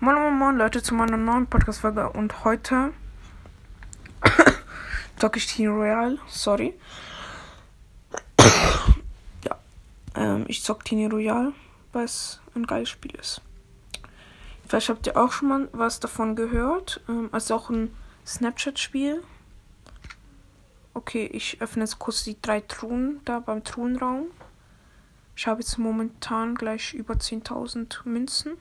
Moin, moin, moin, Leute, zu meiner neuen Podcast-Folge und heute zocke ich Team Royale, sorry. ja, ähm, ich zocke Team Royale, weil es ein geiles Spiel ist. Vielleicht habt ihr auch schon mal was davon gehört. Ähm, ist auch ein Snapchat-Spiel. Okay, ich öffne jetzt kurz die drei Truhen da beim Truhenraum. Ich habe jetzt momentan gleich über 10.000 Münzen.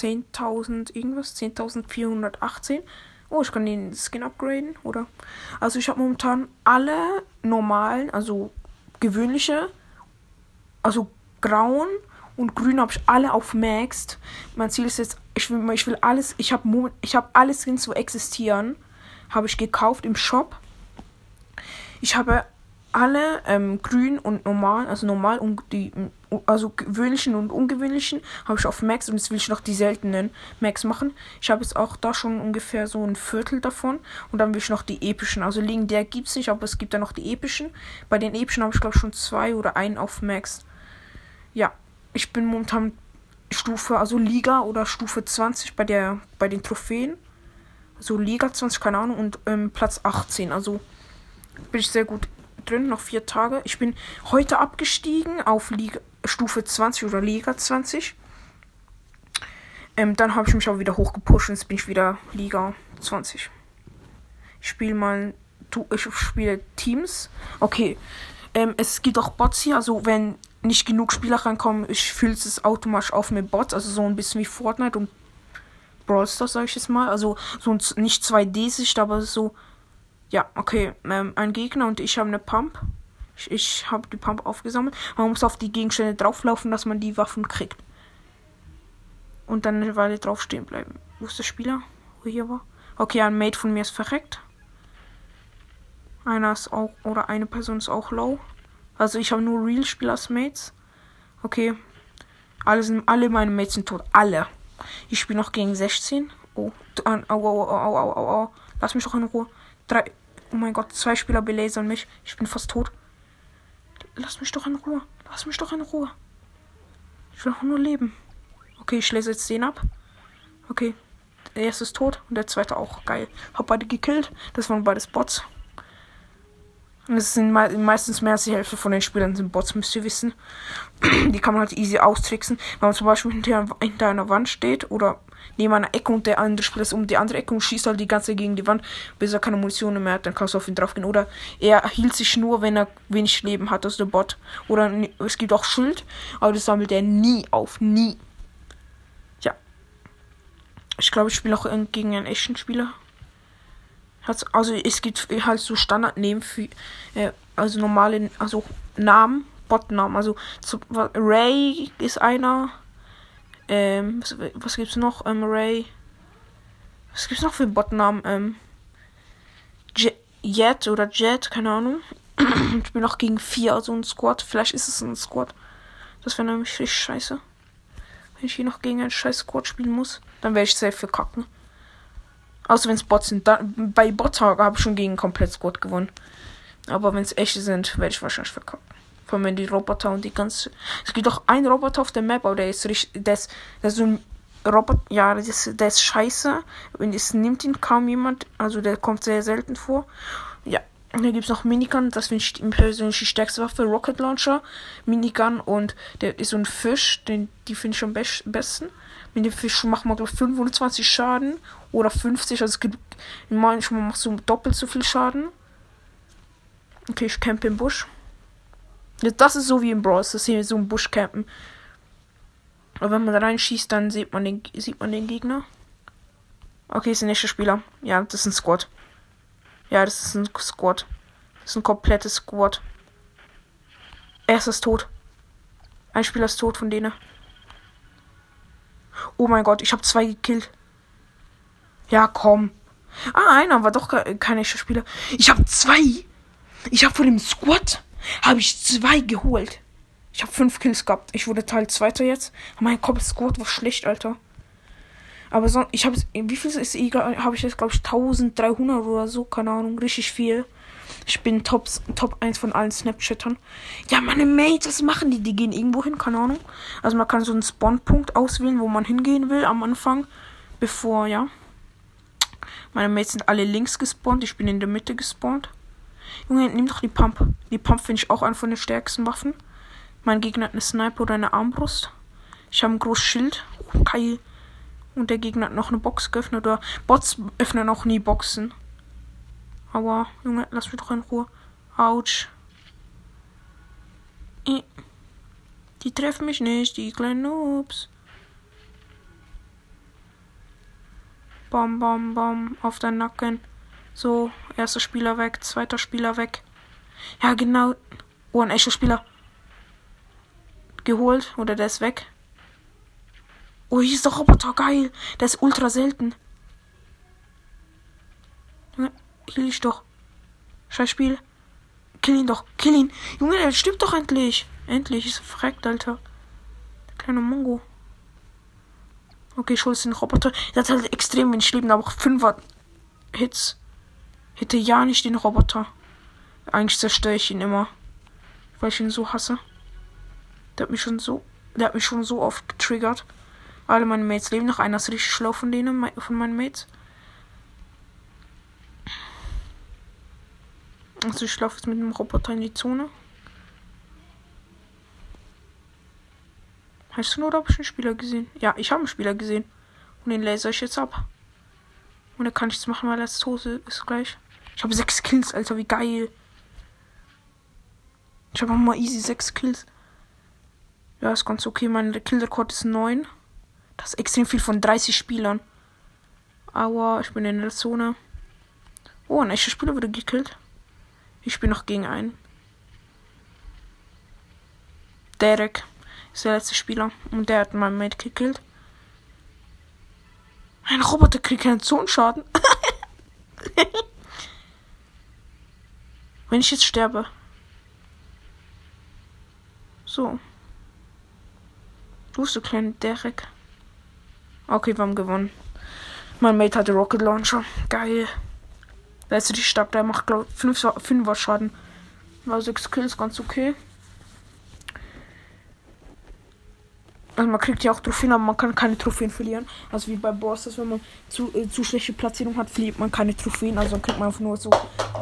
Ja. Ich habe 10.000 irgendwas, 10.418. Oh, ich kann den Skin upgraden, oder? Also ich habe momentan alle normalen, also gewöhnliche, also grauen und grün habe ich alle auf Maxed. Mein Ziel ist jetzt, ich will, ich will alles, ich habe ich habe alle Skins so existieren, habe ich gekauft im Shop. Ich habe alle ähm, grün und normal, also normal und die, also gewöhnlichen und ungewöhnlichen, habe ich auf Max und jetzt will ich noch die seltenen Max machen. Ich habe jetzt auch da schon ungefähr so ein Viertel davon und dann will ich noch die epischen. Also legendär gibt es nicht, aber es gibt da noch die epischen. Bei den epischen habe ich glaube schon zwei oder einen auf Max. Ja, ich bin momentan Stufe, also Liga oder Stufe 20 bei der, bei den Trophäen. So also Liga 20, keine Ahnung, und ähm, Platz 18. Also bin ich sehr gut drin, noch vier Tage. Ich bin heute abgestiegen auf Liga, Stufe 20 oder Liga 20. Ähm, dann habe ich mich auch wieder hochgepusht und jetzt bin ich wieder Liga 20. Ich spiele mal, ich spiele Teams. Okay, ähm, es gibt auch Bots hier, also wenn nicht genug Spieler reinkommen, ich fühle es automatisch auf mit Bots, also so ein bisschen wie Fortnite und Brawl Stars, sage ich jetzt mal. Also so nicht 2D-Sicht, aber so ja, okay. Ähm, ein Gegner und ich habe eine Pump. Ich, ich habe die Pump aufgesammelt. Man muss auf die Gegenstände drauflaufen, dass man die Waffen kriegt. Und dann eine Weile drauf stehen bleiben. Wo ist der Spieler? Wo hier war? Okay, ein Mate von mir ist verreckt. Einer ist auch, oder eine Person ist auch low. Also ich habe nur Real-Spieler als Mates. Okay. Alle, sind, alle meine Mates sind tot. Alle. Ich spiele noch gegen 16. Oh, au, au, au, au, au, au. Lass mich doch in Ruhe. Drei, Oh mein Gott, zwei Spieler belasern mich. Ich bin fast tot. Lass mich doch in Ruhe. Lass mich doch in Ruhe. Ich will auch nur leben. Okay, ich lese jetzt den ab. Okay. Der erste ist tot und der zweite auch. Geil. Hab beide gekillt. Das waren beides Bots. Und es sind me meistens mehr als die Hälfte von den Spielern sind Bots, müsst ihr wissen. die kann man halt easy austricksen. Wenn man zum Beispiel hinter, hinter einer Wand steht oder neben einer Ecke und der andere Spieler ist um die andere Ecke und schießt halt die ganze gegen die Wand, bis er keine Munition mehr hat, dann kannst du auf ihn draufgehen. Oder er hielt sich nur, wenn er wenig Leben hat, also der Bot. Oder es gibt auch Schild, aber das sammelt er nie auf. Nie. Ja. Ich glaube, ich spiele auch gegen einen echten Spieler. Also es gibt halt so Standardnamen für äh, also normale, also Namen, Botnamen. Also so, Ray ist einer. Ähm, was, was gibt's noch? Ähm, Ray. Was gibt's noch für Botnamen? Ähm, Jet oder Jet, keine Ahnung. ich bin noch gegen vier, also ein Squad. Vielleicht ist es ein Squad. Das wäre nämlich richtig scheiße. Wenn ich hier noch gegen einen scheiß Squad spielen muss, dann werde ich sehr verkacken. Außer wenn es Bots sind. Dann, bei Bots habe ich schon gegen komplett Squad gewonnen. Aber wenn es echte sind, werde ich wahrscheinlich verkacken. Allem die Roboter und die ganze. Es gibt doch einen Roboter auf der Map, aber der ist richtig. Der ist, der ist so ein Roboter. Ja, der ist, der ist scheiße. Und es nimmt ihn kaum jemand. Also der kommt sehr selten vor. Ja. Und dann gibt es noch Minigun, das finde ich persönlich die stärkste Waffe. Rocket Launcher, Minigun und der ist so ein Fisch, den, die finde ich am besten. Mit dem Fisch macht man, glaube ich, 25 Schaden oder 50. Also es gibt manchmal machst du doppelt so viel Schaden. Okay, ich campe im Busch. Das ist so wie im Brawl, das ist hier so ein Busch campen. Aber wenn man da reinschießt, dann sieht man den, sieht man den Gegner. Okay, ist ein nächster Spieler. Ja, das ist ein Squad. Ja, das ist ein Squad. Das ist ein komplettes Squad. Er ist tot. Ein Spieler ist tot von denen. Oh mein Gott, ich habe zwei gekillt. Ja, komm. Ah, einer war doch kein echter Spieler. Ich habe zwei. Ich habe von dem Squad habe ich zwei geholt. Ich habe fünf Kills gehabt. Ich wurde Teil zweiter jetzt. Mein Kopf Squad war schlecht, Alter. Aber so, ich habe wie viel ist egal, habe ich jetzt glaube ich 1300 oder so, keine Ahnung, richtig viel. Ich bin Top, Top 1 von allen Snapchattern. Ja, meine Mates, was machen die? Die gehen irgendwo hin, keine Ahnung. Also man kann so einen Spawnpunkt auswählen, wo man hingehen will am Anfang. Bevor, ja. Meine Mates sind alle links gespawnt. Ich bin in der Mitte gespawnt. Junge, nimm doch die Pump. Die Pump finde ich auch eine von den stärksten Waffen. Mein Gegner hat eine Sniper oder eine Armbrust. Ich habe ein großes Schild. Oh, geil. Und der Gegner hat noch eine Box geöffnet. Oder Bots öffnen auch nie Boxen. Aber, Junge, lass mich doch in Ruhe. Autsch. Die treffen mich nicht, die kleinen Noobs. Bam, bam, bam. Auf deinen Nacken. So, erster Spieler weg, zweiter Spieler weg. Ja, genau. Oh, ein echter Spieler. Geholt. Oder der ist weg. Oh, hier ist der Roboter. Geil. Der ist ultra selten. Kill ich doch. Scheiß Spiel. Kill ihn doch. Kill ihn. Junge, der stirbt doch endlich. Endlich. Ist verreckt, Alter. Der kleine Mongo. Okay, ich hol den Roboter. Der hat halt extrem wenig Leben, aber auch 5 Hits. Hätte ja nicht den Roboter. Eigentlich zerstöre ich ihn immer. Weil ich ihn so hasse. Der hat mich schon so. Der hat mich schon so oft getriggert. Alle meine Mates leben noch. Einer ist richtig schlau von denen, von meinen Mates. Also ich laufe jetzt mit dem Roboter in die Zone. Hast du nur, habe ich einen Spieler gesehen? Ja, ich habe einen Spieler gesehen. Und den laser ich jetzt ab. Und er kann nichts machen, weil er tot ist gleich. Ich habe sechs Kills, Alter, wie geil. Ich habe mal easy sechs Kills. Ja, ist ganz okay. Mein Killrekord ist 9. Das ist extrem viel von 30 Spielern. Aber ich bin in der Zone. Oh, ein echter Spieler wurde gekillt. Ich bin noch gegen einen. Derek ist der letzte Spieler. Und der hat meinen Mate gekillt. Ein Roboter kriegt keinen Zonenschaden. Wenn ich jetzt sterbe. So. Du bist so kleiner Derek. Okay, wir haben gewonnen. Mein Mate hatte Rocket Launcher. Geil. Der ist richtig stark. Der macht, glaube ich, 5 Schaden. War 6 Kills, ganz okay. Also man kriegt ja auch Trophäen, aber man kann keine Trophäen verlieren. Also wie bei Boss, dass wenn man zu, äh, zu schlechte Platzierung hat, verliert man keine Trophäen. Also kriegt man einfach nur so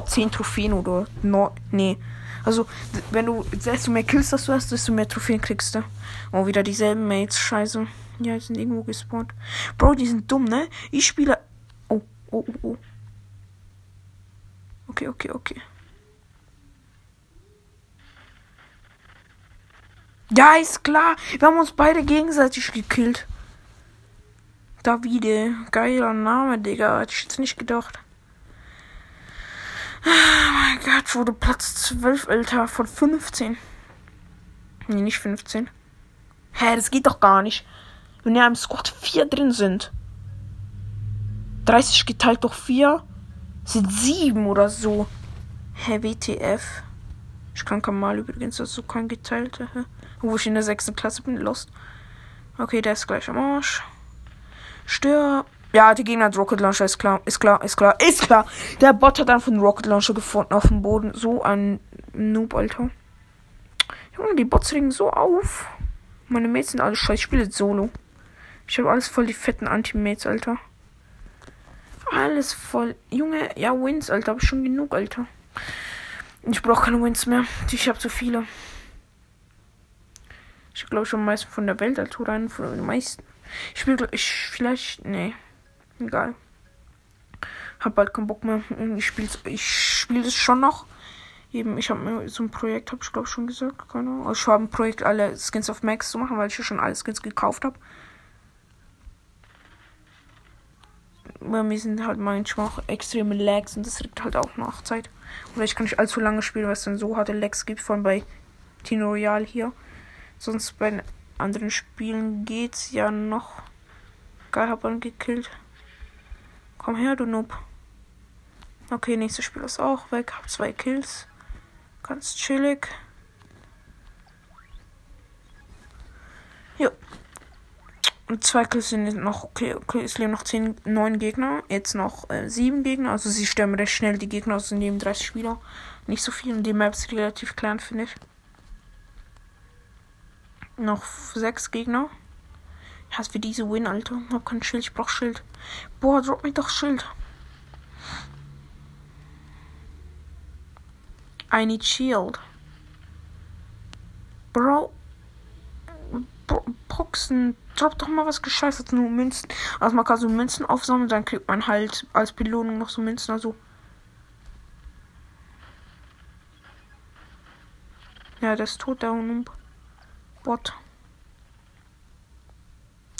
10 Trophäen oder no, nee. Also wenn du desto mehr Kills das du hast, desto mehr Trophäen kriegst du. Oh, wieder dieselben Mates. Scheiße. Ja, die sind irgendwo gespawnt. Bro, die sind dumm, ne? Ich spiele. Oh, oh, oh, oh. Okay, okay, okay. Ja, ist klar. Wir haben uns beide gegenseitig gekillt. Davide. Geiler Name, Digga. Hätte ich jetzt nicht gedacht. Oh mein Gott, wurde Platz 12, Alter, von 15. Nee, nicht 15. Hä, das geht doch gar nicht. Wenn ja im Squad 4 drin sind. 30 geteilt durch 4 sind sieben oder so. Hä, WTF? Ich kann Kamal übrigens dazu kein geteilter. Wo ich in der sechsten Klasse bin, lost. Okay, der ist gleich am Arsch. Stör. Ja, die Gegner hat Rocket Launcher, ist klar, ist klar, ist klar, ist klar. Der Bot hat einfach einen Rocket Launcher gefunden auf dem Boden. So ein Noob, Alter. Junge, die Bots regen so auf. Meine Mates sind alle scheiße. Ich spiele solo. Ich habe alles voll die fetten Anti-Mates, Alter. Alles voll. Junge, ja, Wins, Alter. Hab ich schon genug, Alter. Ich brauche keine Wins mehr. Ich habe zu viele. Ich glaube schon am meisten von der Welt. Oder einen von den meisten. Ich spiele, ich, vielleicht, nee. Egal. Hab bald keinen Bock mehr. Ich spiele ich spiel das schon noch. Eben, ich habe mir so ein Projekt, habe ich glaube schon gesagt. Keine Ahnung. Ich habe ein Projekt, alle Skins auf Max zu machen, weil ich ja schon alle Skins gekauft habe. bei mir sind halt manchmal auch extreme Lags und das liegt halt auch nach Zeit. Oder ich kann nicht allzu lange spielen, weil es dann so harte Lags gibt, allem bei Tino Royal hier. Sonst bei anderen Spielen geht's ja noch. Geil, hab einen gekillt. Komm her, du Noob. Okay, nächstes Spiel ist auch weg. Hab zwei Kills. Ganz chillig. Zwei Kills sind noch, okay, okay, es leben noch zehn, neun Gegner. Jetzt noch äh, sieben Gegner. Also sie sterben recht schnell, die Gegner aus neben 30 Spieler. Nicht so viel und die Map ist relativ klein, finde ich. Noch sechs Gegner. Ich hasse für diese Win, Alter. Ich hab kein Schild, ich brauch Schild. Boah, drop mir doch Schild. I need shield. Bro. Boxen. Drop doch mal was gescheißert, nur Münzen. Also man kann so Münzen aufsammeln, dann kriegt man halt als Belohnung noch so Münzen, also. Ja, der ist tot, der Unumb. Bot.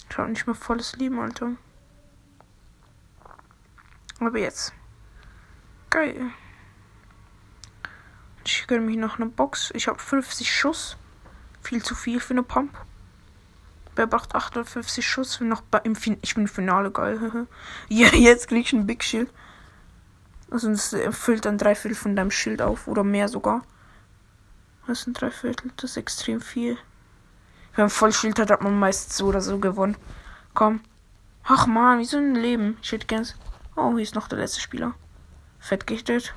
Ich hab nicht mehr volles Leben, Alter. Aber jetzt. Geil. Ich gönne mich noch eine Box. Ich habe 50 Schuss. Viel zu viel für eine Pump. Braucht 58 Schuss? Noch im fin ich bin im Finale geil. ja, jetzt krieg ich ein Big Shield. Also das füllt dann drei Viertel von deinem Schild auf. Oder mehr sogar. Das sind drei Viertel. Das ist extrem viel. Wenn man Vollschild hat, hat man meistens so oder so gewonnen. Komm. Ach man, wie so ein Leben. Shit, ganz. Oh, hier ist noch der letzte Spieler. Fett gechtet.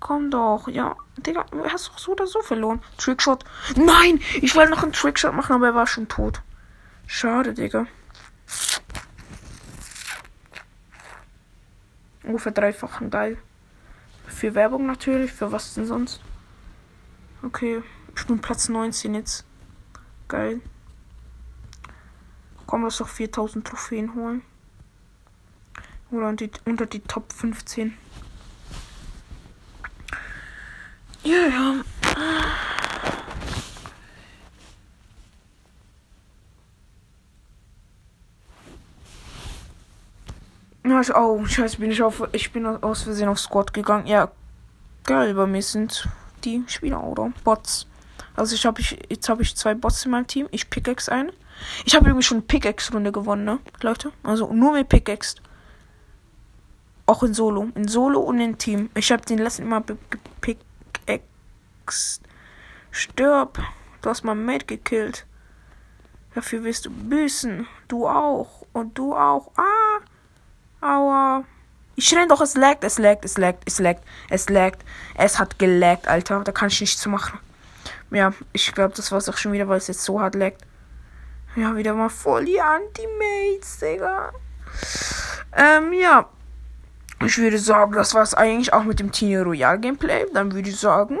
Komm doch, ja. Digga, du hast doch so oder so verloren. Trickshot. Nein! Ich wollte noch einen Trickshot machen, aber er war schon tot. Schade, Digga. Oh, verdreifachen, geil. Für Werbung natürlich, für was denn sonst? Okay, ich bin Platz 19 jetzt. Geil. Komm, lass doch 4000 Trophäen holen. Oder unter die, unter die Top 15. Ja, ja. Oh, scheiße, bin ich auf, ich bin aus Versehen auf Squad gegangen. Ja, geil, bei mir sind die Spieler, oder? Bots. Also ich habe ich, jetzt habe ich zwei Bots in meinem Team. Ich pickaxe ein. Ich habe irgendwie schon eine Pickaxe-Runde gewonnen, ne, Leute? Also nur mit Pickaxe. Auch in Solo. In Solo und in Team. Ich habe den letzten immer Ex. Stirb. Du hast mein Mate gekillt. Dafür wirst du büßen. Du auch. Und du auch. Ah. Aua. Ich renn doch, es laggt, es laggt, es laggt, es laggt, es laggt. Es hat gelaggt, Alter. Da kann ich nichts machen. Ja, ich glaube, das war's auch schon wieder, weil es jetzt so hart laggt. Ja, wieder mal voll die Anti-Mates, Digga. Ähm, ja. Ich würde sagen, das war es eigentlich auch mit dem Tino Royal Gameplay. Dann würde ich sagen,